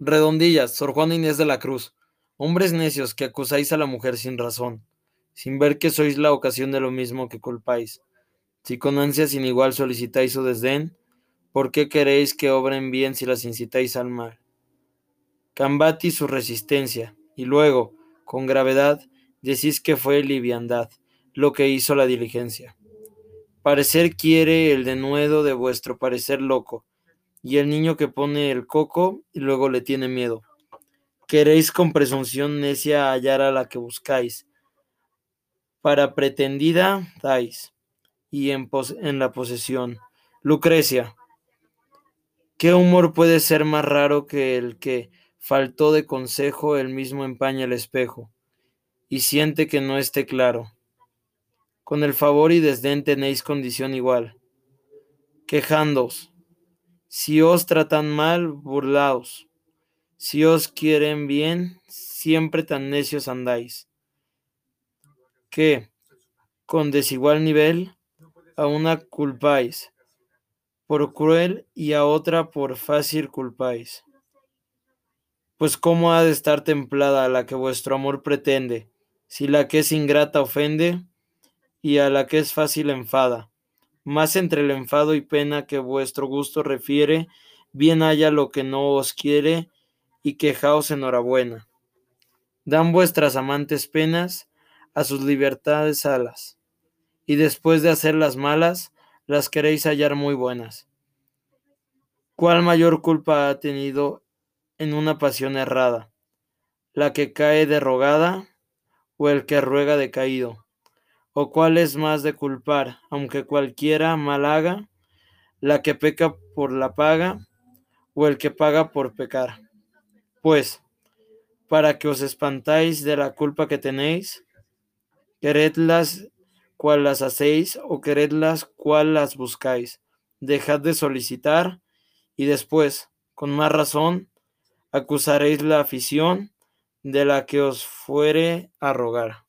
Redondillas, Sor Juana Inés de la Cruz. Hombres necios que acusáis a la mujer sin razón, sin ver que sois la ocasión de lo mismo que culpáis. Si con ansia sin igual solicitáis su desdén, ¿por qué queréis que obren bien si las incitáis al mal? Cambati su resistencia, y luego, con gravedad, decís que fue liviandad lo que hizo la diligencia. Parecer quiere el denuedo de vuestro parecer loco, y el niño que pone el coco y luego le tiene miedo. Queréis con presunción necia hallar a la que buscáis. Para pretendida dais, y en, en la posesión. Lucrecia. ¿Qué humor puede ser más raro que el que faltó de consejo el mismo empaña el espejo y siente que no esté claro? Con el favor y desdén tenéis condición igual. Quejándoos. Si os tratan mal, burlaos. Si os quieren bien, siempre tan necios andáis. Que, con desigual nivel, a una culpáis por cruel y a otra por fácil culpáis. Pues cómo ha de estar templada la que vuestro amor pretende, si la que es ingrata ofende, y a la que es fácil enfada. Más entre el enfado y pena que vuestro gusto refiere, bien haya lo que no os quiere, y quejaos enhorabuena. Dan vuestras amantes penas a sus libertades alas, y después de hacer las malas, las queréis hallar muy buenas. ¿Cuál mayor culpa ha tenido en una pasión errada? ¿La que cae derrogada o el que ruega decaído? ¿O cuál es más de culpar, aunque cualquiera mal haga, la que peca por la paga, o el que paga por pecar? Pues, para que os espantáis de la culpa que tenéis, queredlas cual las hacéis, o queredlas cual las buscáis. Dejad de solicitar, y después, con más razón, acusaréis la afición de la que os fuere a rogar.